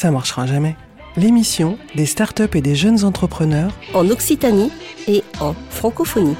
Ça marchera jamais. L'émission des startups et des jeunes entrepreneurs en Occitanie et en francophonie.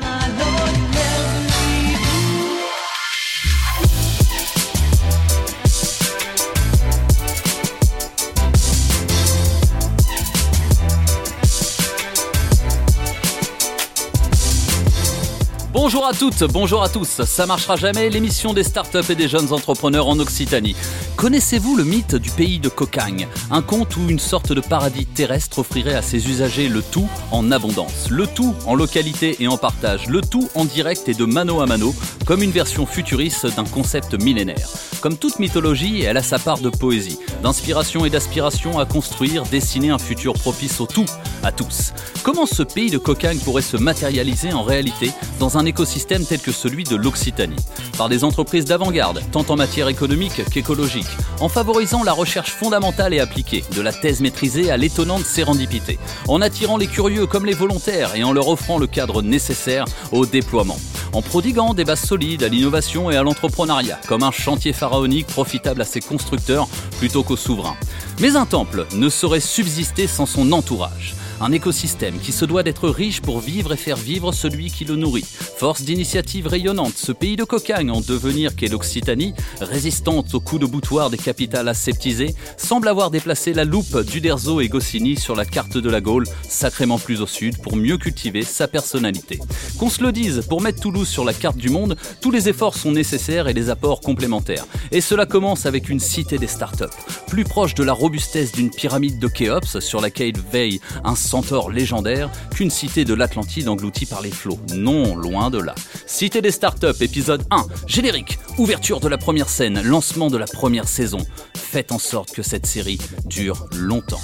Bonjour à toutes, bonjour à tous. Ça marchera jamais, l'émission des startups et des jeunes entrepreneurs en Occitanie. Connaissez-vous le mythe du pays de Cocagne Un conte où une sorte de paradis terrestre offrirait à ses usagers le tout en abondance, le tout en localité et en partage, le tout en direct et de mano à mano, comme une version futuriste d'un concept millénaire. Comme toute mythologie, elle a sa part de poésie, d'inspiration et d'aspiration à construire, dessiner un futur propice au tout, à tous. Comment ce pays de Cocagne pourrait se matérialiser en réalité dans un écosystème tel que celui de l'Occitanie? Par des entreprises d'avant-garde, tant en matière économique qu'écologique, en favorisant la recherche fondamentale et appliquée, de la thèse maîtrisée à l'étonnante sérendipité, en attirant les curieux comme les volontaires et en leur offrant le cadre nécessaire au déploiement en prodiguant des bases solides à l'innovation et à l'entrepreneuriat, comme un chantier pharaonique profitable à ses constructeurs plutôt qu'aux souverains. Mais un temple ne saurait subsister sans son entourage. Un écosystème qui se doit d'être riche pour vivre et faire vivre celui qui le nourrit. Force d'initiative rayonnante, ce pays de cocagne en devenir qu'est l'Occitanie, résistante aux coups de boutoir des capitales aseptisées, semble avoir déplacé la loupe d'Uderzo et Goscinny sur la carte de la Gaule, sacrément plus au sud, pour mieux cultiver sa personnalité. Qu'on se le dise, pour mettre Toulouse sur la carte du monde, tous les efforts sont nécessaires et les apports complémentaires. Et cela commence avec une cité des startups, plus proche de la robustesse d'une pyramide de Khéops sur laquelle veille un centaure légendaire qu'une cité de l'Atlantide engloutie par les flots. Non, loin de là. Cité des startups, épisode 1, générique, ouverture de la première scène, lancement de la première saison. Faites en sorte que cette série dure longtemps.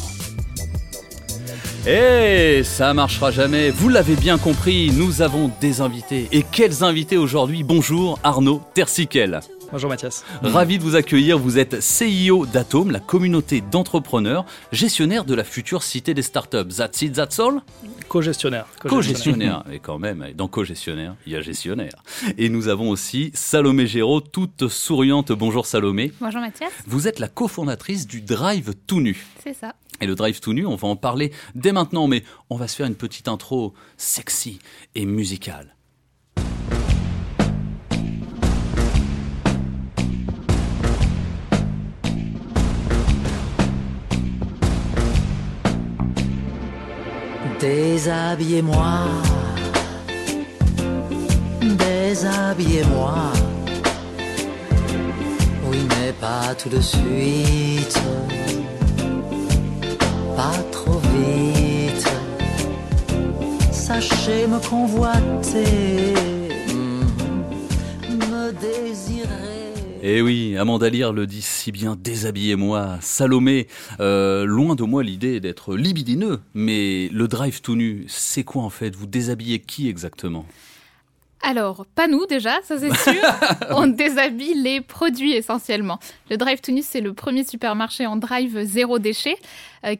Eh, ça marchera jamais. Vous l'avez bien compris, nous avons des invités. Et quels invités aujourd'hui? Bonjour Arnaud Tersikel. Bonjour Mathias. Ravi de vous accueillir. Vous êtes CIO d'Atome, la communauté d'entrepreneurs, gestionnaire de la future cité des startups. That's it, that's all? Co-gestionnaire. Co-gestionnaire. Et quand même, dans co-gestionnaire, il y a gestionnaire. Et nous avons aussi Salomé Géraud, toute souriante. Bonjour Salomé. Bonjour Mathias. Vous êtes la cofondatrice du Drive Tout Nu. C'est ça. Et le Drive Tout Nu, on va en parler dès maintenant, mais on va se faire une petite intro sexy et musicale. Déshabillez-moi, déshabillez-moi. Oui, mais pas tout de suite, pas trop vite. Sachez me convoiter, me désirer. Eh oui, Amanda Lear le dit si bien, déshabillez-moi. Salomé, euh, loin de moi l'idée d'être libidineux, mais le drive tout nu, c'est quoi en fait? Vous déshabillez qui exactement? Alors, pas nous déjà, ça c'est sûr. on déshabille les produits essentiellement. Le Drive to c'est le premier supermarché en drive zéro déchet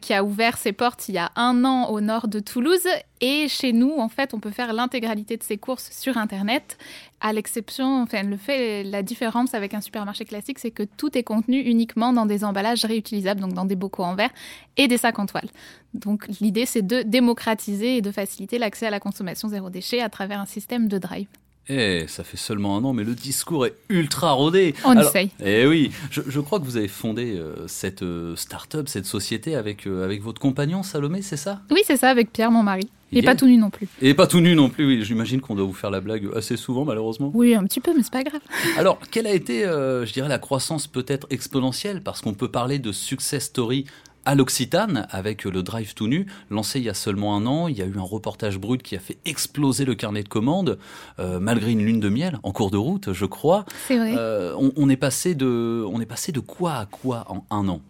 qui a ouvert ses portes il y a un an au nord de Toulouse. Et chez nous, en fait, on peut faire l'intégralité de ses courses sur Internet. À l'exception, enfin, le fait, la différence avec un supermarché classique, c'est que tout est contenu uniquement dans des emballages réutilisables, donc dans des bocaux en verre et des sacs en toile. Donc l'idée, c'est de démocratiser et de faciliter l'accès à la consommation zéro déchet à travers un système de drive. Eh, ça fait seulement un an, mais le discours est ultra rodé. On essaye. Eh oui, je, crois que vous avez fondé euh, cette euh, start-up, cette société avec, euh, avec votre compagnon Salomé, c'est ça? Oui, c'est ça, avec Pierre, mon mari. Et pas tout nu non plus. Et pas tout nu non plus, oui. J'imagine qu'on doit vous faire la blague assez souvent, malheureusement. Oui, un petit peu, mais c'est pas grave. Alors, quelle a été, je dirais, la croissance peut-être exponentielle? Parce qu'on peut parler de success story à l'Occitane avec le Drive tout nu, lancé il y a seulement un an. Il y a eu un reportage brut qui a fait exploser le carnet de commandes, euh, malgré une lune de miel en cours de route, je crois. C'est vrai. Euh, on, est passé de, on est passé de quoi à quoi en un an?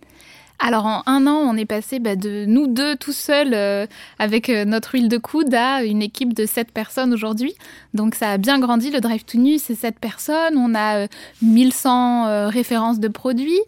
Alors en un an, on est passé bah, de nous deux tout seuls euh, avec notre huile de coude à une équipe de sept personnes aujourd'hui. Donc ça a bien grandi. Le Drive to Nu, c'est sept personnes. On a 1100 références de produits.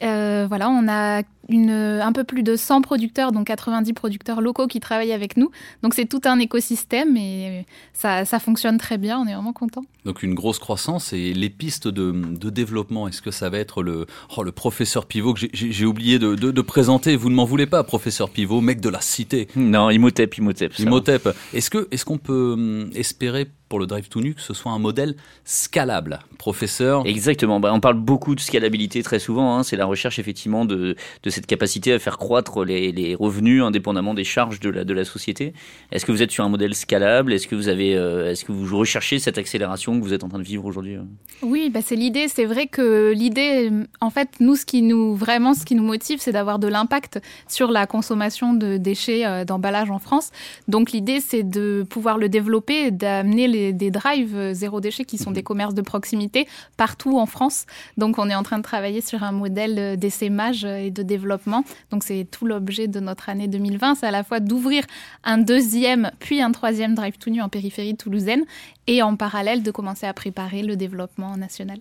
Voilà, on a une, un peu plus de 100 producteurs, donc 90 producteurs locaux qui travaillent avec nous. Donc c'est tout un écosystème et ça, ça fonctionne très bien, on est vraiment content. Donc une grosse croissance et les pistes de, de développement, est-ce que ça va être le, oh, le professeur Pivot que j'ai oublié de, de, de, présenter Vous ne m'en voulez pas, professeur Pivot, mec de la cité. Non, Imhotep, Imhotep. Imhotep. Est-ce que est-ce qu'on peut hum, espérer pour le Drive to Nu que ce soit un modèle scalable, professeur Exactement. Bah, on parle beaucoup de scalabilité très souvent. Hein. C'est la recherche effectivement de, de, cette capacité à faire croître les, les, revenus indépendamment des charges de la, de la société. Est-ce que vous êtes sur un modèle scalable? Est-ce que vous avez, euh, est-ce que vous recherchez cette accélération que vous êtes en train de vivre aujourd'hui Oui, bah, c'est l'idée. C'est vrai que l'idée, en fait, nous, ce qui nous vraiment, ce qui nous motive, c'est d'avoir de l'impact sur la consommation de déchets euh, d'emballage en France. Donc l'idée, c'est de pouvoir le développer, d'amener les des, drives euh, zéro déchet qui sont des mhm. commerces de proximité partout en France. Donc on est en train de travailler sur un modèle euh, d'essaimage euh, et de développement. Donc c'est tout l'objet de notre année 2020, c'est à la fois d'ouvrir un deuxième puis un troisième drive to nu en périphérie toulousaine et en parallèle de commencer à préparer le développement national.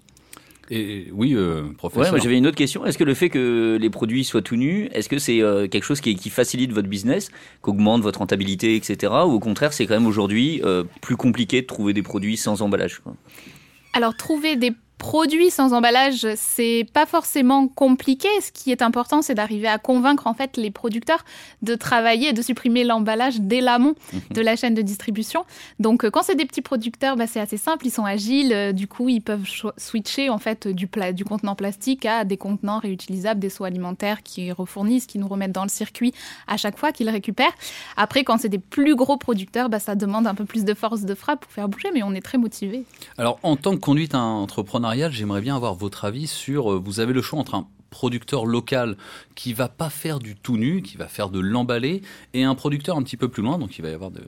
Et oui, euh, professeur. Ouais, j'avais une autre question. Est-ce que le fait que les produits soient tout nus, est-ce que c'est euh, quelque chose qui, qui, facilite votre business, qu'augmente votre rentabilité, etc. Ou au contraire, c'est quand même aujourd'hui euh, plus compliqué de trouver des produits sans emballage quoi? Alors, trouver des produit sans emballage, c'est pas forcément compliqué. Ce qui est important, c'est d'arriver à convaincre en fait les producteurs de travailler et de supprimer l'emballage dès l'amont mhm. de la chaîne de distribution. Donc, euh, quand c'est des petits producteurs, bah, c'est assez simple, ils sont agiles. Euh, du coup, ils peuvent switcher en fait du, du contenant plastique à des contenants réutilisables, des seaux alimentaires qui refournissent, qui nous remettent dans le circuit à chaque fois qu'ils récupèrent. Après, quand c'est des plus gros producteurs, bah, ça demande un peu plus de force de frappe pour faire bouger, mais on est très motivés. Alors, en tant que conduite entrepreneur j'aimerais bien avoir votre avis sur, euh, vous avez le choix entre un producteur local qui va pas faire du tout nu, qui va faire de l'emballé, et un producteur un petit peu plus loin, donc il va y avoir de,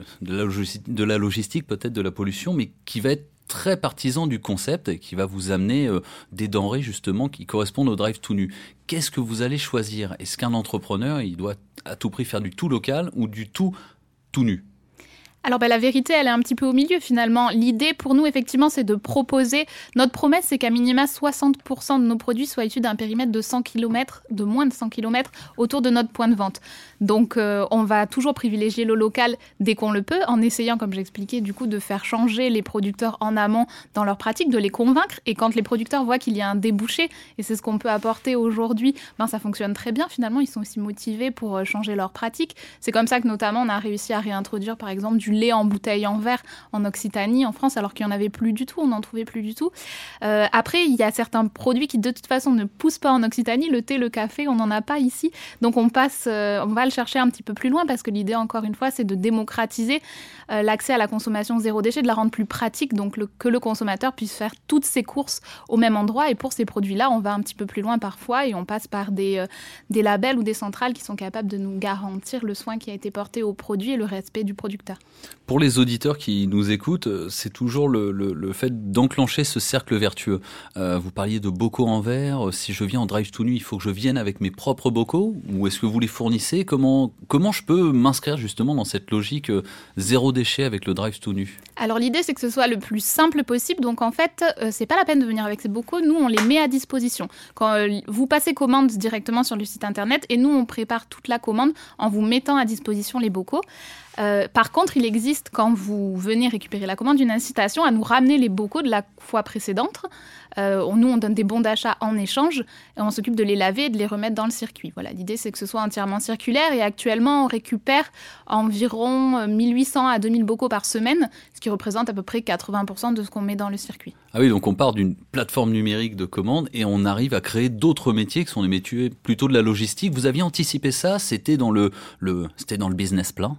la, logistique, peut-être de la pollution, mais qui va être très partisan du concept et qui va vous amener euh, des denrées justement qui correspondent au drive tout nu. Qu'est-ce que vous allez choisir? Est-ce qu'un entrepreneur, il doit à tout prix faire du tout local ou du tout tout nu? Alors ben, la vérité, elle est un petit peu au milieu finalement. L'idée pour nous, effectivement, c'est de proposer. Notre promesse, c'est qu'à minima 60% de nos produits soient issus d'un périmètre de 100 km, de moins de 100 km autour de notre point de vente. Donc euh, on va toujours privilégier le local dès qu'on le peut, en essayant, comme j'expliquais, du coup, de faire changer les producteurs en amont dans leur pratique, de les convaincre. Et quand les producteurs voient qu'il y a un débouché, et c'est ce qu'on peut apporter aujourd'hui, ben ça fonctionne très bien. Finalement, ils sont aussi motivés pour euh, changer leur pratique. C'est comme ça que notamment on a réussi à réintroduire, par exemple, du lait en bouteille en verre en Occitanie, en France, alors qu'il n'y en avait plus du tout, on n'en trouvait plus du tout. Euh, après, il y a certains produits qui de toute façon ne poussent pas en Occitanie, le thé, le café, on n'en a pas ici. Donc on passe, on va chercher un petit peu plus loin parce que l'idée, encore une fois, c'est de démocratiser euh, l'accès à la consommation zéro déchet, de la rendre plus pratique, donc que le consommateur puisse faire toutes ses courses au même endroit. Et pour ces produits-là, on va un petit peu plus loin parfois et on passe par des, des labels ou des centrales qui sont capables de nous garantir le soin qui a été porté au produit et le respect du producteur. Pour les auditeurs qui nous écoutent, euh, c'est toujours le, le, fait d'enclencher ce cercle vertueux. Euh, vous parliez de bocaux en verre. Si je viens en drive tout nu, il faut que je vienne avec mes propres bocaux ou est-ce que vous les fournissez? Comment je peux m'inscrire justement dans cette logique euh, zéro déchet avec le drive tout nu? Alors l'idée c'est que ce soit le plus simple possible. Donc en fait, euh, c'est pas la peine de venir avec ces bocaux. Nous, on les met à disposition. Quand vous passez commande directement sur le site internet et nous, on prépare toute la commande en vous mettant à disposition les bocaux. Euh, par contre, il existe, quand vous venez récupérer la commande, une incitation à nous ramener les bocaux de la fois précédente. Euh, nous, on donne des bons d'achat en échange et on s'occupe de les laver et de les remettre dans le circuit. Voilà, l'idée, c'est que ce soit entièrement circulaire et actuellement, on récupère environ 1800 à 2000 bocaux par semaine, ce qui représente à peu près 80% de ce qu'on met dans le circuit. Ah oui, donc on part d'une plateforme numérique de commande et on arrive à créer d'autres métiers qui sont des métiers plutôt de la logistique. Vous aviez anticipé ça C'était dans le, dans le business plan?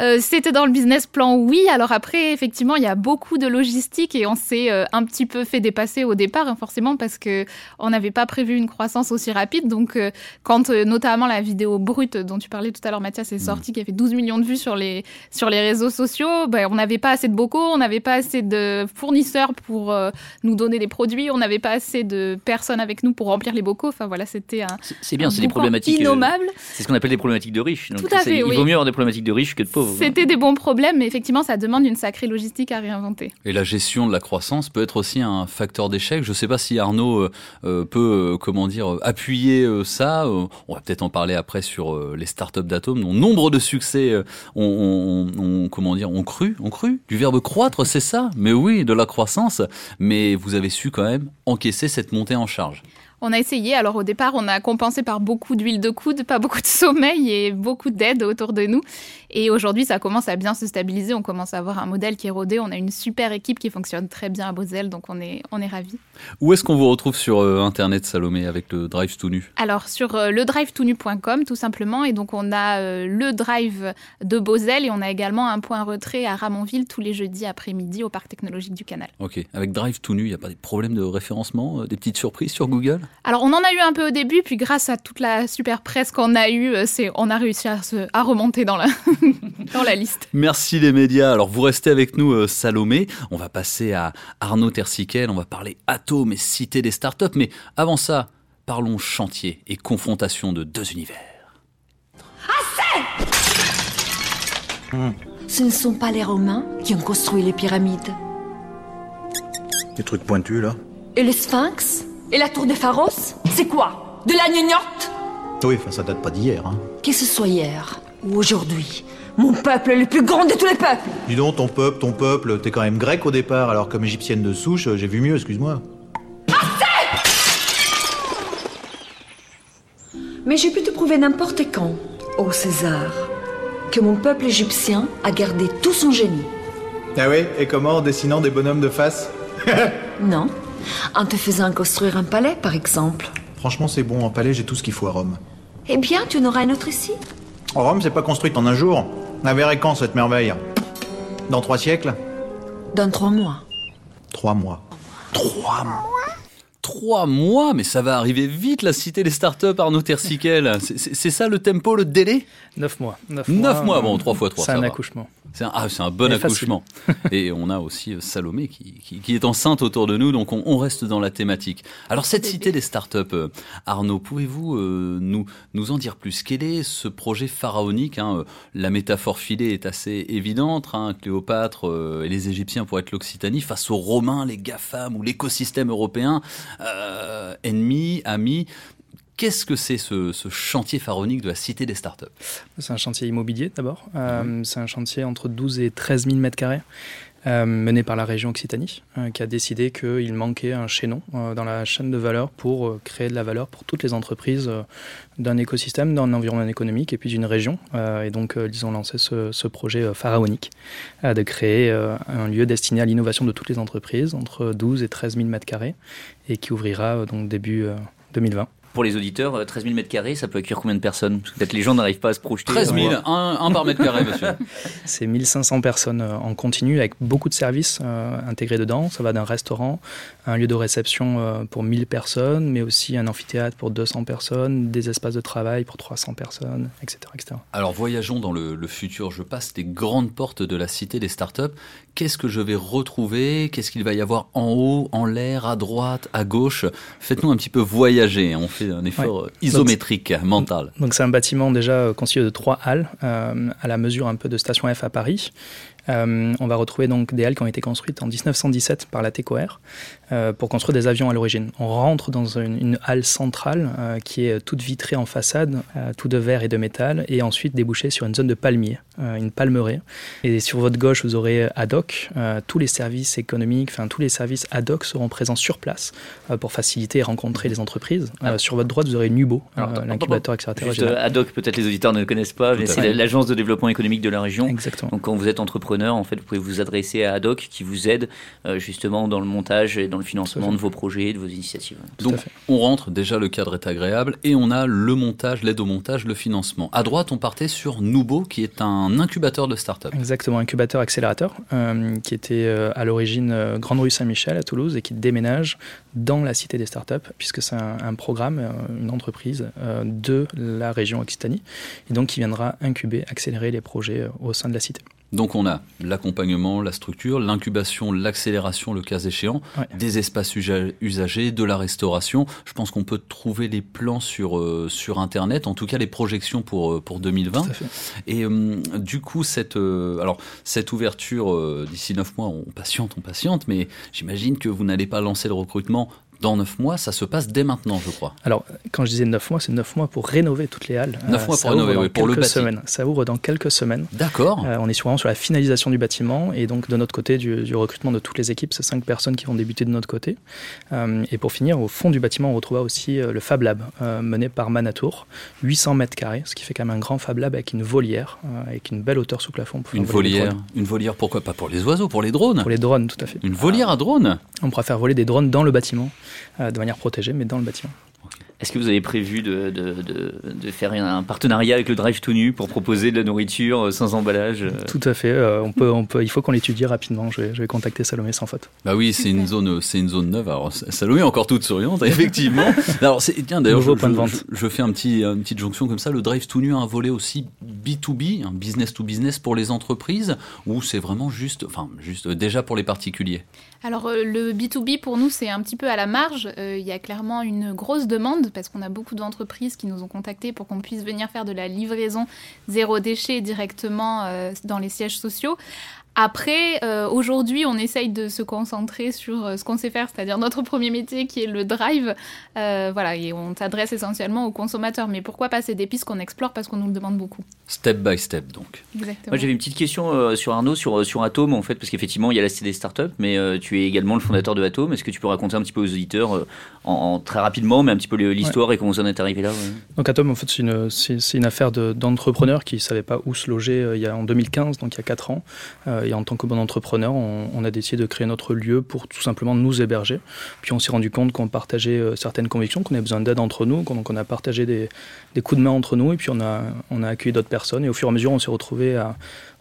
Euh, c'était dans le business plan, oui. Alors après, effectivement, il y a beaucoup de logistique et on s'est euh, un petit peu fait dépasser au départ, hein, forcément, parce que on n'avait pas prévu une croissance aussi rapide. Donc, euh, quand notamment la vidéo brute dont tu parlais tout à l'heure, Mathias, est sortie, qui a fait 12 millions de vues sur les, sur les réseaux sociaux, ben, on n'avait pas assez de bocaux, on n'avait pas assez de fournisseurs pour nous donner des produits, on n'avait pas assez de personnes avec nous pour remplir les bocaux. Enfin voilà, c'était un. C'est bien, c'est des problématiques innommables. c'est ce qu'on appelle des problématiques de riches. tout à fait. Il oui. vaut mieux avoir des problématiques de riches que de pauvres. C'était des bons problèmes, mais effectivement, ça demande une sacrée logistique à réinventer. Et la gestion de la croissance peut être aussi un facteur d'échec. Je ne sais pas si Arnaud euh, euh, peut, euh, comment dire, appuyer euh, ça. On va peut-être en parler après sur euh, les startups d'Atome, dont nombre de succès euh, ont, ont- ont- comment dire, ont cru, ont cru. Du verbe croître, c'est ça. Mais oui, de la croissance. Mais vous avez su quand même encaisser cette montée en charge. On a essayé, alors au départ, on a compensé par beaucoup d'huile de coude, pas beaucoup de sommeil et beaucoup d'aide autour de nous. Et aujourd'hui, ça commence à bien se stabiliser. On commence à avoir un modèle qui est rodé. On a une super équipe qui fonctionne très bien à Moselle, donc on est, on est ravis. Où est-ce qu'on vous retrouve sur euh, Internet, Salomé, avec le Drive tout nu? Alors sur euh, ledrivetonu.com tout simplement et donc on a euh, le drive de Moselle et on a également un point retrait à Ramonville tous les jeudis après-midi au parc technologique du Canal. Ok. Avec Drive tout nu, il n'y a pas des problèmes de référencement, euh, des petites surprises sur Google? Alors on en a eu un peu au début puis grâce à toute la super presse qu'on a eue, euh, c'est on a réussi à, se- à remonter dans la dans la liste. Merci les médias. Alors vous restez avec nous, euh, Salomé. On va passer à Arnaud Tersiquel. On va parler atome et cité des startups. Mais avant ça, parlons chantier et confrontation de deux univers. Ce ne sont pas les Romains qui ont construit les pyramides. Des trucs pointus là Et le Sphinx? Et la tour de Pharos C'est quoi? De la gnognotte? Oui, enfin ça date pas d'hier. Hein. Que ce soit hier ou aujourd'hui, mon peuple est le plus grand de tous les peuples Dis donc, ton peuple, ton peuple, t'es quand même grec au départ, alors comme égyptienne de souche, j'ai vu mieux, excuse-moi. Mais je peux te prouver n'importe quand, ô César, que mon peuple égyptien a gardé tout son génie. Ah oui Et comment en dessinant des bonhommes de face? Non En te faisant construire un palais, par exemple. Franchement, c'est bon, en palais, j'ai tout ce qu'il faut à Rome. Eh bien, tu en auras un autre ici. En Rome, c'est pas construite en un jour. La verrait quand cette merveille? Dans trois siècles? Dans trois mois. Trois mois. Trois mois Trois mois, mais ça va arriver vite la cité des startups, Arnaud Tersiquel. C'est- ça le tempo, le délai? Neuf mois. Neuf, mois, euh, bon, trois fois trois, C'est un va. accouchement. C'est un, ah, c'est un bon accouchement. Et on a aussi euh, Salomé qui, qui- qui est enceinte autour de nous, donc on, on reste dans la thématique. Alors cette cité des startups, euh, Arnaud, pouvez-vous euh, nous, nous en dire plus? Quel est ce projet pharaonique hein, euh, La métaphore filée est assez évidente. hein, Cléopâtre euh, et les Égyptiens pour être l'Occitanie face aux Romains, les GAFAM ou l'écosystème européen, euh, ennemis, amis. Qu'est-ce que c'est ce, ce chantier pharaonique de la cité des startups? C'est un chantier immobilier d'abord. Euh, C'est un chantier entre 12 et 13 000 mètres carrés. euh, mené par la région Occitanie, euh, qui a décidé qu'il manquait un chaînon euh, dans la chaîne de valeur pour créer de la valeur pour toutes les entreprises d'un écosystème, d'un environnement économique et puis d'une région. Et donc, ils ont lancé ce, ce projet pharaonique de créer un lieu destiné à l'innovation de toutes les entreprises, entre 12 et 13 000 mètres carrés, et qui ouvrira donc début euh, 2020. Pour les auditeurs, euh, 13 000 mètres carrés, ça peut accueillir combien de personnes? Parce que Peut-être les gens n'arrivent pas à se projeter. 13 000, Euh, un, un par mètre carré, monsieur. C'est 1500 personnes euh, en continu avec beaucoup de services euh, intégrés dedans. Ça va d'un restaurant, un lieu de réception euh, pour 1000 personnes, mais aussi un amphithéâtre pour 200 personnes, des espaces de travail pour 300 personnes, etc. etc. Alors voyageons dans le, le futur. Je passe des grandes portes de la cité des startups. Qu'est-ce que je vais retrouver? Qu'est-ce qu'il va y avoir en haut, en l'air, à droite, à gauche? Faites-nous un petit peu voyager. On fait un effort euh, isométrique, mental. Donc c'est un bâtiment déjà constitué de trois halles, euh, à la mesure un peu de Station F à Paris. Euh, on va retrouver donc des halles qui ont été construites en 1917 par la TECOR euh, pour construire des avions à l'origine. On rentre dans une, une halle centrale euh, qui est toute vitrée en façade, tout de verre et de métal, et ensuite débouchée sur une zone de palmiers, une palmeraie. Et sur votre gauche, vous aurez ad hoc tous les services économiques, enfin tous les services ad hoc seront présents sur place pour faciliter et rencontrer les entreprises. Euh, sur votre droite, vous aurez Nubo, l'incubateur accélérateur ad hoc, peut-être les auditeurs ne le connaissent pas, mais c'est l'agence de développement économique de la région. Exactement. Donc quand vous êtes entrepreneur, en fait, vous pouvez vous adresser à Adoc qui vous aide euh, justement dans le montage et dans le financement de vos projets, de vos initiatives. Tout Donc on rentre, déjà le cadre est agréable, et on a le montage, l'aide au montage, le financement. À droite, on partait sur Nubo, qui est un incubateur de startups. Exactement, incubateur accélérateur, euh, qui était euh, à l'origine euh, Grande Rue Saint-Michel à Toulouse et qui déménage dans la cité des startups, puisque c'est un, un programme, euh, une entreprise euh, de la région Occitanie, et donc qui viendra incuber, accélérer les projets au sein de la cité. Donc on a l'accompagnement, la structure, l'incubation, l'accélération, le cas échéant, Ouais. des espaces usa- usagers, de la restauration. Je pense qu'on peut trouver les plans sur, euh, sur Internet, en tout cas les projections pour, euh, pour 2020. Tout à fait. Et euh, du coup, cette, euh, alors, cette ouverture d'ici 9 mois, on patiente, on patiente, mais j'imagine que vous n'allez pas lancer le recrutement dans 9 mois, ça se passe dès maintenant, je crois. Alors, quand je disais 9 mois, c'est 9 mois pour rénover toutes les halles. Neuf mois ça pour rénover, oui, pour le quelques bâti. semaines. Ça ouvre dans quelques semaines. D'accord. Euh, on est sur- vraiment sur la finalisation du bâtiment et donc de notre côté du, du recrutement de toutes les équipes, c'est cinq personnes qui vont débuter de notre côté. Euh, et pour finir, au fond du bâtiment, on retrouvera aussi euh, le Fab Lab euh, mené par Manatour, 800 mètres carrés, ce qui fait quand même un grand Fab Lab avec une volière, euh, avec une belle hauteur sous plafond. Pour Une volière, une volière, pourquoi pas pour les oiseaux, pour les drones Pour les drones, tout à fait. Une volière à drones On pourra faire voler des drones dans le bâtiment, euh, de manière protégée, mais dans le bâtiment. Est-ce que vous avez prévu de, de, de, de faire un partenariat avec le Drive tout nu pour proposer de la nourriture euh, sans emballage euh, Tout à fait. euh, on peut, on peut, il faut qu'on l'étudie rapidement. Je vais, je vais contacter Salomé sans faute. Bah oui, c'est une zone, c'est une zone neuve. Alors Salomé est encore toute souriante, effectivement. Alors c'est tiens d'ailleurs, je, Nouveau point de je- vente. je- je fais un petit, une petite jonction comme ça. Le Drive tout nu a un volet aussi B2B, un business to business pour les entreprises, ou c'est vraiment juste, enfin juste euh, déjà pour les particuliers? Alors euh, le B2B pour nous c'est un petit peu à la marge. Euh, Il y a clairement une grosse demande parce qu'on a beaucoup d'entreprises qui nous ont contactés pour qu'on puisse venir faire de la livraison zéro déchet directement euh, dans les sièges sociaux. Après, euh, aujourd'hui, on essaye de se concentrer sur euh, ce qu'on sait faire, c'est-à-dire notre premier métier qui est le drive. Euh, voilà, et on s'adresse essentiellement aux consommateurs. Mais pourquoi pas C'est des pistes qu'on explore parce qu'on nous le demande beaucoup. Step by step, donc. Exactement. Moi j'avais une petite question euh, sur Arnaud, sur, sur Atom en fait, parce qu'effectivement il y a la cité des startups, mais euh, tu es également le fondateur de Atom. Est-ce que tu peux raconter un petit peu aux auditeurs, euh, en, en- très rapidement, mais un petit peu l'histoire et comment vous en êtes arrivé là ouais. Donc Atom, en fait, c'est une, c'est, c'est une affaire de- d'entrepreneurs qui ne savaient pas où se loger euh, il y a, en 2015, donc il y a 4 ans. Et en tant que bon entrepreneur, on, a décidé de créer notre lieu pour tout simplement nous héberger. Puis on s'est rendu compte qu'on partageait euh, certaines convictions, qu'on avait besoin d'aide entre nous, qu'on- donc on a partagé des, coups de main entre nous, et puis on a, accueilli d'autres personnes. Et au fur et à mesure, on s'est retrouvé à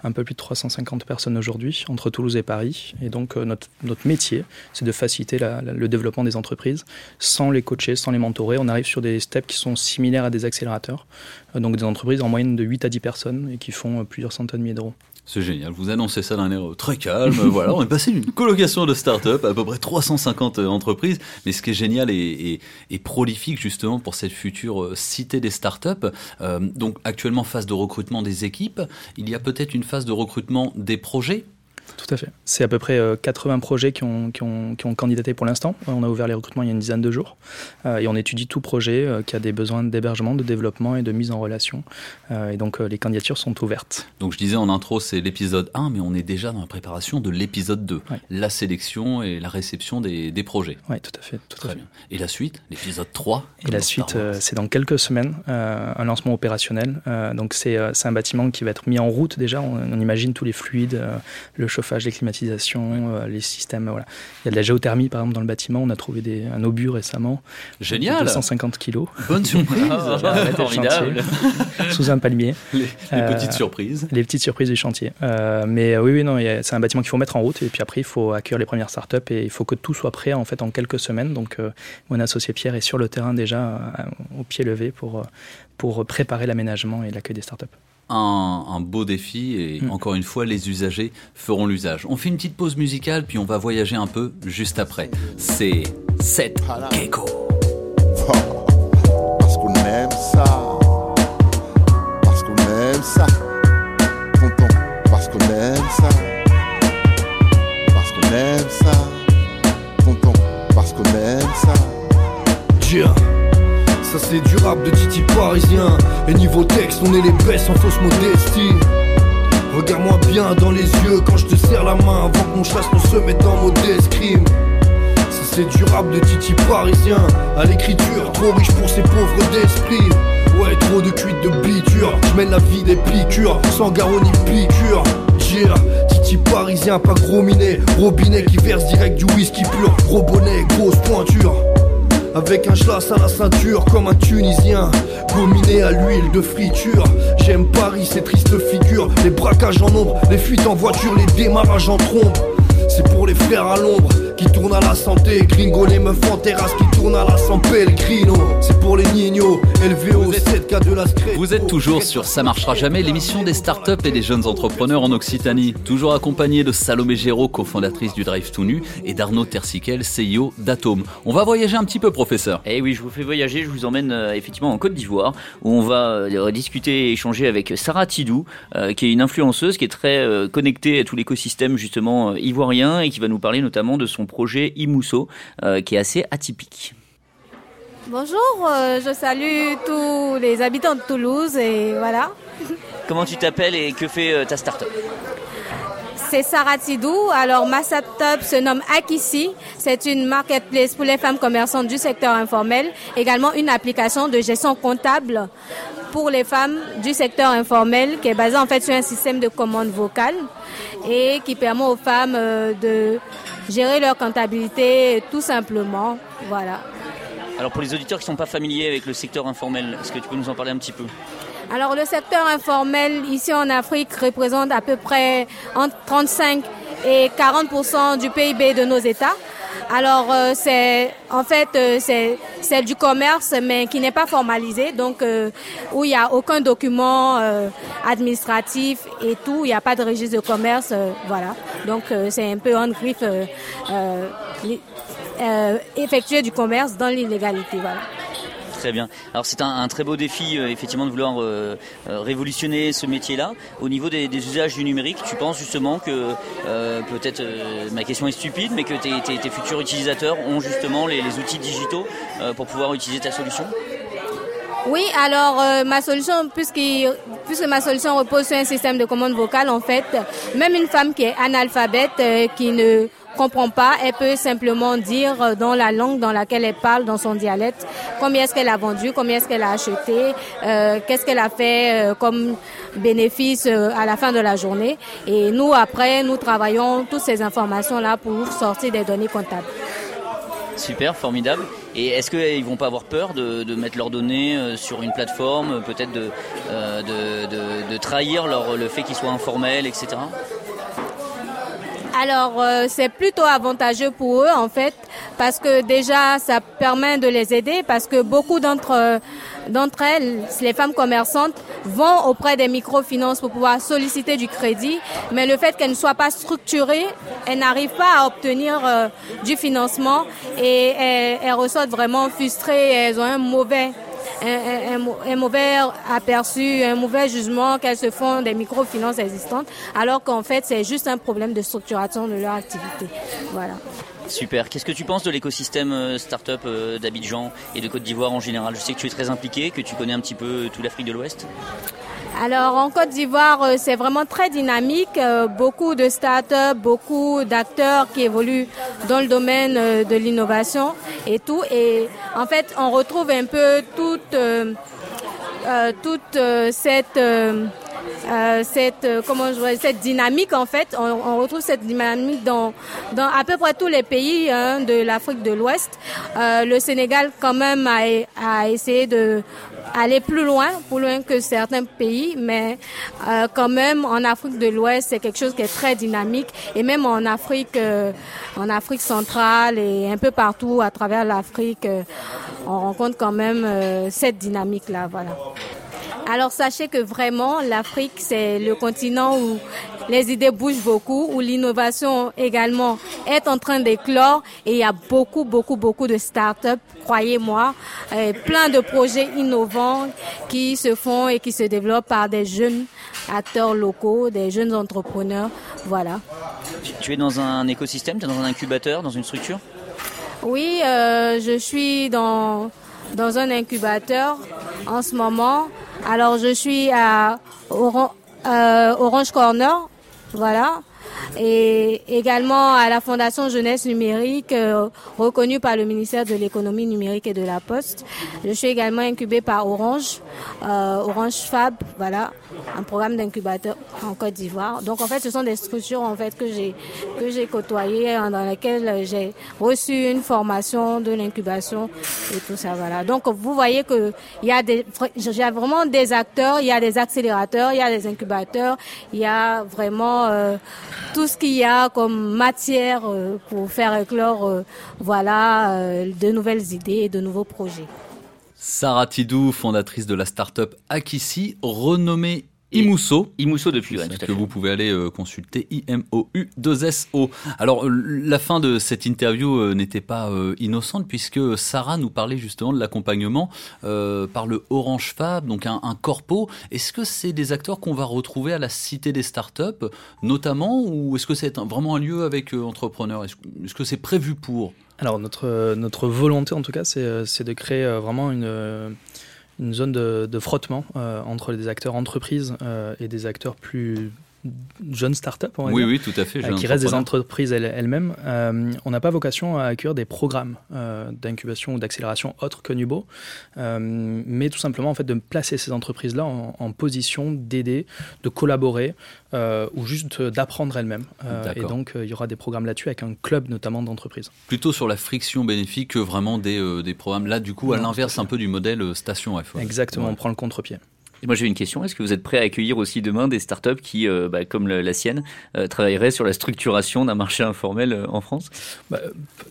un peu plus de 350 personnes aujourd'hui, entre Toulouse et Paris. Et donc euh, notre, métier, c'est de faciliter le développement des entreprises sans les coacher, sans les mentorer. On arrive sur des steps qui sont similaires à des accélérateurs. Euh, donc des entreprises en moyenne de 8 à 10 personnes et qui font plusieurs centaines de milliers d'euros. C'est génial. Vous annoncez ça d'un air euh, très calme. voilà, on est passé d'une colocation de start-up à à peu près 350 entreprises. Mais ce qui est génial et, prolifique justement pour cette future euh, cité des start-up. euh, donc actuellement phase de recrutement des équipes. Il y a peut-être une phase de recrutement des projets. Tout à fait. C'est à peu près euh, 80 projets qui ont, qui, ont, qui ont candidaté pour l'instant. On a ouvert les recrutements il y a une dizaine de jours. Euh, et on étudie tout projet euh, qui a des besoins d'hébergement, de développement et de mise en relation. Euh, et donc euh, les candidatures sont ouvertes. Donc je disais en intro, c'est l'épisode 1, mais on est déjà dans la préparation de l'épisode 2. Ouais. La sélection et la réception des, des projets. Oui, tout à fait. Tout à Très fait. bien. Et la suite, l'épisode 3. Et la suite, euh, c'est dans quelques semaines, euh, un lancement opérationnel. Euh, donc c'est euh, un bâtiment qui va être mis en route déjà. On, on imagine tous les fluides, euh, le chauffage, les climatisations, euh, les systèmes. Voilà. Il y a de la géothermie par exemple dans le bâtiment. On a trouvé des, un obus récemment. Génial. De 150 kilos. Bonne surprise. Ah, formidable. sous un palmier. les les Euh, petites surprises. Les petites surprises du chantier. Euh, mais oui, oui, non, c'est un bâtiment qu'il faut mettre en route et puis après il faut accueillir les premières startups et il faut que tout soit prêt en fait en quelques semaines. Donc mon associé Pierre est sur le terrain déjà au pied levé pour, pour préparer l'aménagement et l'accueil des startups. Un, un beau défi et Mm. encore une fois les usagers feront l'usage. On fait une petite pause musicale puis on va voyager un peu juste après. C'est Seth Gecko. Rap de Titi parisien. Et niveau texte on est les best en fausse modestie. Regarde-moi bien dans les yeux quand je te serre la main Avant que mon chasse ne se mette en mode escrime Ça c'est du rap de Titi parisien À l'écriture trop riche pour ces pauvres d'esprit. Ouais trop de cuites de biture Je la vie des piqûres Sans garrot ni piqûre. Yeah Titi parisien pas gros minet Robinet qui verse direct du whisky pur Gros bonnet grosse pointure avec un schlass à la ceinture comme un Tunisien. Gominé à l'huile de friture. J'aime Paris, ces tristes figures Les braquages en ombre, les fuites en voiture, les démarrages en trombe C'est pour les frères à l'ombre qui tournent à la santé. Gringo, les meufs en terrasse qui tournent à la San Pellegrino. C'est pour les 7K de la Scré. Vous êtes toujours sur Ça marchera jamais, l'émission des startups et des jeunes entrepreneurs en Occitanie. Toujours accompagné de Salomé Géraud, cofondatrice du Drive Tout Nu, et d'Arnaud Tersiquel, CEO d'Atome. On va voyager un petit peu, professeur. Eh oui, je vous fais voyager, je vous emmène euh, effectivement en Côte d'Ivoire, où on va euh, discuter et échanger avec Sarah Tidou, euh, qui est une influenceuse qui est très euh, connectée à tout l'écosystème justement euh, ivoirien et qui va nous parler notamment de son projet Imousso, euh, qui est assez atypique. Bonjour, euh, je salue tous les habitants de Toulouse et voilà. Comment tu t'appelles et que fait euh, ta start-up C'est Sarah Tidou. Alors ma startup se nomme Akissi. C'est une marketplace pour les femmes commerçantes du secteur informel. Également une application de gestion comptable pour les femmes du secteur informel qui est basée en fait sur un système de commande vocale et qui permet aux femmes de gérer leur comptabilité tout simplement. Voilà. Alors pour les auditeurs qui ne sont pas familiers avec le secteur informel, est-ce que tu peux nous en parler un petit peu? Alors le secteur informel ici en Afrique représente à peu près entre 35 et 40% du PIB de nos États. Alors euh, c'est en fait euh, c'est du commerce mais qui n'est pas formalisé donc euh, où il n'y a aucun document euh, administratif et tout, il n'y a pas de registre de commerce voilà. Donc c'est un peu en griffe effectuer du commerce dans l'illégalité voilà. Très bien. Alors c'est un, très beau défi euh, effectivement de vouloir euh, euh, révolutionner ce métier-là. Au niveau des, usages du numérique, tu penses justement que peut-être ma question est stupide, mais que tes, futurs utilisateurs ont justement les, outils digitaux pour pouvoir utiliser ta solution? Oui, alors ma solution, puisqu'il- puisque ma solution repose sur un système de commande vocale, en fait, même une femme qui est analphabète, qui ne comprend pas, elle peut simplement dire euh, dans la langue dans laquelle elle parle, dans son dialecte, combien est-ce qu'elle a vendu, combien est-ce qu'elle a acheté, euh, qu'est-ce qu'elle a fait euh, comme bénéfice à la fin de la journée. Et nous, après, nous travaillons toutes ces informations-là pour sortir des données comptables. Super, formidable. Et est-ce qu'ils vont pas avoir peur de, mettre leurs données sur une plateforme, peut-être de, de, trahir le fait qu'ils soient informels, etc. Alors, euh, c'est plutôt avantageux pour eux, en fait, parce que déjà, ça permet de les aider, parce que beaucoup d'entre euh, d'entre elles, les femmes commerçantes, vont auprès des microfinances pour pouvoir solliciter du crédit, mais le fait qu'elles ne soient pas structurées, elles n'arrivent pas à obtenir euh, du financement et elles, elles ressortent vraiment frustrées, elles ont un mauvais un, un- un mau- un mauvais aperçu, un mauvais jugement qu'elles se font des microfinances existantes, alors qu'en fait c'est juste un problème de structuration de leur activité. Voilà. Super. Qu'est-ce que tu penses de l'écosystème euh, startup euh, d'Abidjan et de Côte d'Ivoire en général? Je sais que tu es très impliqué, que tu connais un petit peu toute l'Afrique de l'Ouest. Alors en Côte d'Ivoire, euh, c'est vraiment très dynamique. euh, Beaucoup de startups, beaucoup d'acteurs qui évoluent dans le domaine euh, de l'innovation et tout. Et en fait, on retrouve un peu toute euh, toute cette euh, cette comment je vois, cette dynamique en fait on, on retrouve cette dynamique dans dans à peu près tous les pays hein, de l'Afrique de l'Ouest Euh, le Sénégal quand même a, a essayé de aller plus loin plus loin que certains pays mais euh, quand même en Afrique de l'Ouest c'est quelque chose qui est très dynamique. Et même en Afrique euh, en Afrique centrale et un peu partout à travers l'Afrique euh, on rencontre quand même cette dynamique là voilà. Alors sachez que vraiment l'Afrique c'est le continent où les idées bougent beaucoup, où l'innovation également est en train d'éclore et il y a beaucoup beaucoup beaucoup de start-up, croyez-moi, euh, plein de projets innovants qui se font et qui se développent par des jeunes acteurs locaux, des jeunes entrepreneurs, voilà. Tu, es dans un écosystème, tu es dans un incubateur, dans une structure? Oui, euh, je suis dans, dans un incubateur en ce moment. Alors, je suis à euh, Orange Corner, voilà. Et également à la Fondation Jeunesse Numérique, euh, reconnue par le ministère de l'économie numérique et de la Poste. Je suis également incubée par Orange, euh, Orange Fab, voilà, un programme d'incubateur en Côte d'Ivoire. Donc en fait, ce sont des structures en fait que j'ai que j'ai côtoyées, hein, dans lesquelles j'ai reçu une formation de l'incubation et tout ça, voilà. Donc vous voyez que il y a des, a vraiment des acteurs, il y a des accélérateurs, il y a des incubateurs, il y a vraiment euh, tout ce qu'il y a comme matière euh, pour faire éclore euh, voilà, euh, de nouvelles idées et de nouveaux projets. Sarah Tidou, fondatrice de la start-up Akissi, renommée Imousso. Imousso depuis, ouais, tout à que fait. vous pouvez aller euh, consulter I-M-O-U-2-S-O. Alors, la fin de cette interview euh, n'était pas euh, innocente puisque Sarah nous parlait justement de l'accompagnement euh, par le Orange Fab, donc un, un corpo. Est-ce que c'est des acteurs qu'on va retrouver à la Cité des startups, notamment, ou est-ce que c'est vraiment un lieu avec euh, entrepreneurs? Est-ce est-ce que c'est prévu pour? Alors notre, notre volonté en tout cas, c'est c'est de créer euh, vraiment une, euh, une zone de, frottement euh, entre des acteurs entreprises euh, et des acteurs plus jeunes startups, on va Oui, dire, oui, tout à fait, euh, qui restent des entreprises elles- elles-mêmes. Euh, on n'a pas vocation à accueillir des programmes euh, d'incubation ou d'accélération autres que Nubo, euh, mais tout simplement en fait de placer ces entreprises-là en, en position d'aider, de collaborer ou juste d'apprendre elles-mêmes. Et donc il y aura des programmes là-dessus avec un club notamment d'entreprises. Plutôt sur la friction bénéfique que vraiment des, des programmes. Là, du coup, à l'inverse un peu du modèle Station F. ouais. Exactement, Ouais. on prend le contre-pied. Et moi j'ai une question, est-ce que vous êtes prêt à accueillir aussi demain des startups qui, euh, bah, comme la sienne, euh, travailleraient sur la structuration d'un marché informel euh, en France? Bah,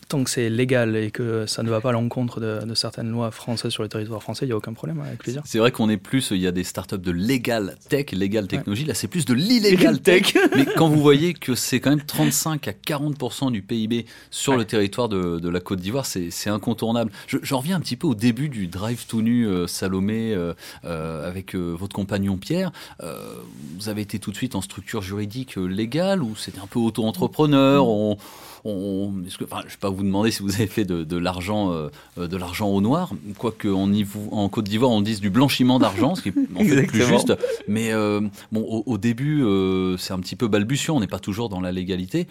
tant que c'est légal et que ça ne va pas à l'encontre de, de certaines lois françaises sur le territoire français, il n'y a aucun problème, avec plaisir. C'est vrai qu'on est plus, il y a des startups de legal tech, legal technologie. Là, c'est plus de l'illegal tech. Mais quand vous voyez que c'est quand même 35 à 40% du PIB sur le territoire de, de la Côte d'Ivoire, c'est c'est incontournable. Je- J'en reviens un petit peu au début du drive tout nu euh, Salomé euh, euh, avec euh, votre compagnon Pierre. Euh, vous avez été tout de suite en structure juridique euh, légale ou c'était un peu auto-entrepreneur on, on, est-ce que, enfin, je ne vais pas vous demander si vous avez fait de, de l'argent, euh, de l'argent au noir, quoique en, en Côte d'Ivoire on dise du blanchiment d'argent, ce qui est en fait plus juste. Mais euh, bon, au, au début, euh, c'est un petit peu balbutiant, on n'est pas toujours dans la légalité.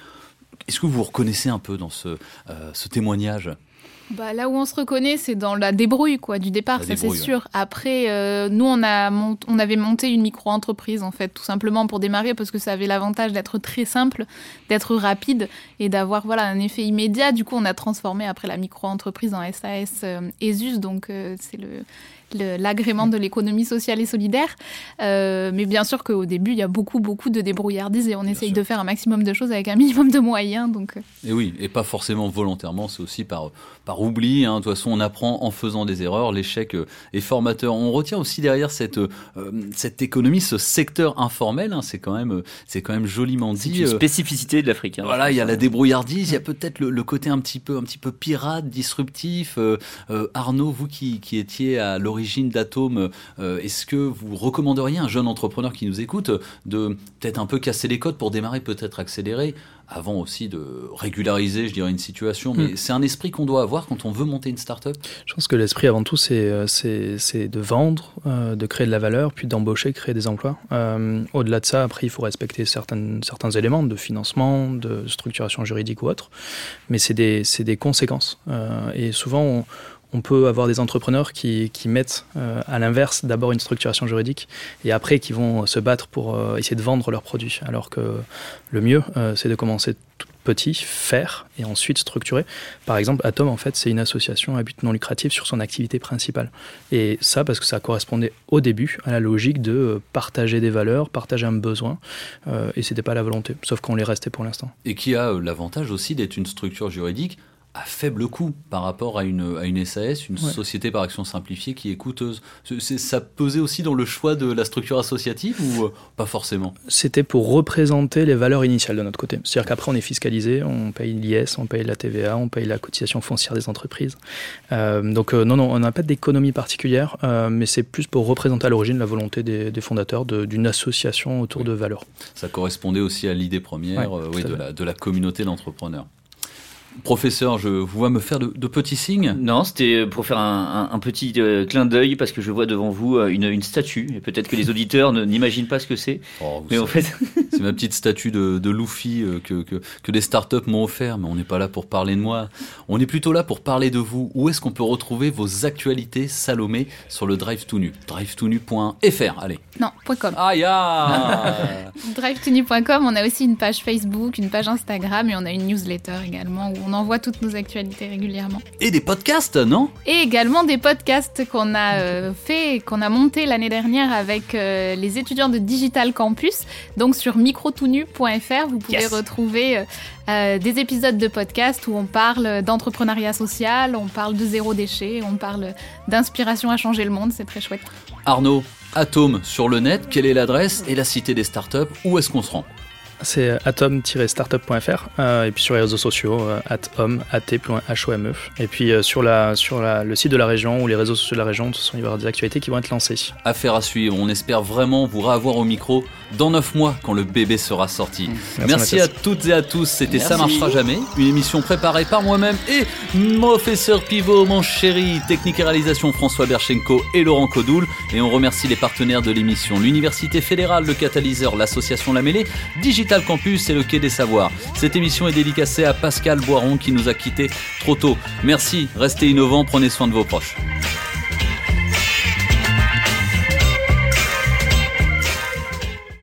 Est-ce que vous vous reconnaissez un peu dans ce, ce témoignage? Bah, là où on se reconnaît, c'est dans la débrouille quoi, du départ, La ça c'est sûr. Après, euh, nous, on, a mont- on avait monté une micro-entreprise, en fait, tout simplement pour démarrer, parce que ça avait l'avantage d'être très simple, d'être rapide et d'avoir voilà, un effet immédiat. Du coup, on a transformé après la micro-entreprise en SAS euh, ESUS, donc euh, c'est le- l'agrément de l'économie sociale et solidaire. Euh, mais bien sûr qu'au début, il y a beaucoup, beaucoup de débrouillardise et on essaye de faire un maximum de choses avec un minimum de moyens. Donc, euh, Et oui, et pas forcément volontairement, c'est aussi par, par oubli. hein. De toute façon, on apprend en faisant des erreurs. L'échec euh, est formateur. On retient aussi derrière cette, euh, cette économie, ce secteur informel. hein. c'est quand même, c'est quand même joliment dit. C'est une spécificité de l'Afrique. hein. Voilà, il y a la débrouillardise, il y a peut-être le, le côté un petit peu, un petit peu pirate, disruptif. Euh, euh, Arnaud, vous qui, qui étiez à l'origine d'Atome, euh, est-ce que vous recommanderiez à un jeune entrepreneur qui nous écoute de peut-être un peu casser les codes pour démarrer, peut-être accélérer, avant aussi de régulariser, je dirais, une situation? Mais Mm. c'est un esprit qu'on doit avoir quand on veut monter une start-up? Je pense que l'esprit avant tout, c'est euh, c'est c'est de vendre, euh, de créer de la valeur, puis d'embaucher, créer des emplois. Euh, Au-delà de ça, après, il faut respecter certaines, certains éléments de financement, de structuration juridique ou autre, mais c'est des, c'est des conséquences. Euh, et souvent, on, on peut avoir des entrepreneurs qui, mettent euh, à l'inverse d'abord une structuration juridique et après qui vont se battre pour euh, essayer de vendre leurs produits. Alors que le mieux, euh, c'est de commencer tout petit, faire et ensuite structurer. Par exemple, Atom, en fait, c'est une association à but non lucratif sur son activité principale. Et ça, parce que ça correspondait au début à la logique de euh, partager des valeurs, partager un besoin, euh, et c'était pas la volonté, sauf qu'on l'est resté pour l'instant. et qui a euh, l'avantage aussi d'être une structure juridique à faible coût par rapport à une, à une SAS, une Ouais. société par action simplifiée qui est coûteuse. Ça pesait aussi dans le choix de la structure associative ou euh, pas forcément? C'était pour représenter les valeurs initiales de notre côté. C'est-à-dire qu'après, on est fiscalisé, on paye l'IS, on paye la TVA, on paye la cotisation foncière des entreprises. Euh, donc, euh, non, non, on n'a pas d'économie particulière, euh, mais c'est plus pour représenter à l'origine la volonté des, des fondateurs de- d'une association autour de valeurs. Ça correspondait aussi à l'idée première Ouais, tout oui, à de, fait. la, de la communauté d'entrepreneurs. Professeur, je vous vois me faire de, de petits signes. Non, c'était pour faire un, un- un petit euh, clin d'œil parce que je vois devant vous euh, une, une statue et peut-être que les auditeurs ne- n'imaginent pas ce que c'est. Oh, Mais en fait, c'est ma petite statue de, de Luffy euh, que, que, que des startups m'ont offert, mais on n'est pas là pour parler de moi. On est plutôt là pour parler de vous. Où est-ce qu'on peut retrouver vos actualités Salomé sur le Drive tout nu? Drive-tout-nu.fr, allez. non, point .com. Ah drivetonu.com, on a aussi une page Facebook, une page Instagram et on a une newsletter également où on envoie toutes nos actualités régulièrement. Et des podcasts, non? Et également des podcasts qu'on a euh, fait, qu'on a monté l'année dernière avec euh, les étudiants de Digital Campus. Donc sur microtonu.fr, vous pouvez Yes. retrouver euh, euh, des épisodes de podcast où on parle d'entrepreneuriat social, on parle de zéro déchet, on parle d'inspiration à changer le monde. C'est très chouette. Arnaud, Atome sur le net, quelle est l'adresse et la cité des startups? Où est-ce qu'on se rend? C'est atom-startup.fr euh, et puis sur les réseaux sociaux euh, atom at.home et puis euh, sur la sur la, le site de la région ou les réseaux sociaux de la région, de toute façon, il va y avoir des actualités qui vont être lancées. Affaire à suivre. On espère vraiment vous revoir au micro dans 9 mois quand le bébé sera sorti. Merci, Merci, à toutes et à tous. C'était Ça marchera jamais, une émission préparée par moi-même et professeur Pivot, mon chéri, technique et réalisation François Berchenko et Laurent Codoul. Et on remercie les partenaires de l'émission l'Université fédérale, le Catalyseur, l'association La Mêlée, Digital Campus et le Quai des Savoirs. Cette émission est dédicacée à Pascal Boiron qui nous a quittés trop tôt. Merci, restez innovants, prenez soin de vos proches.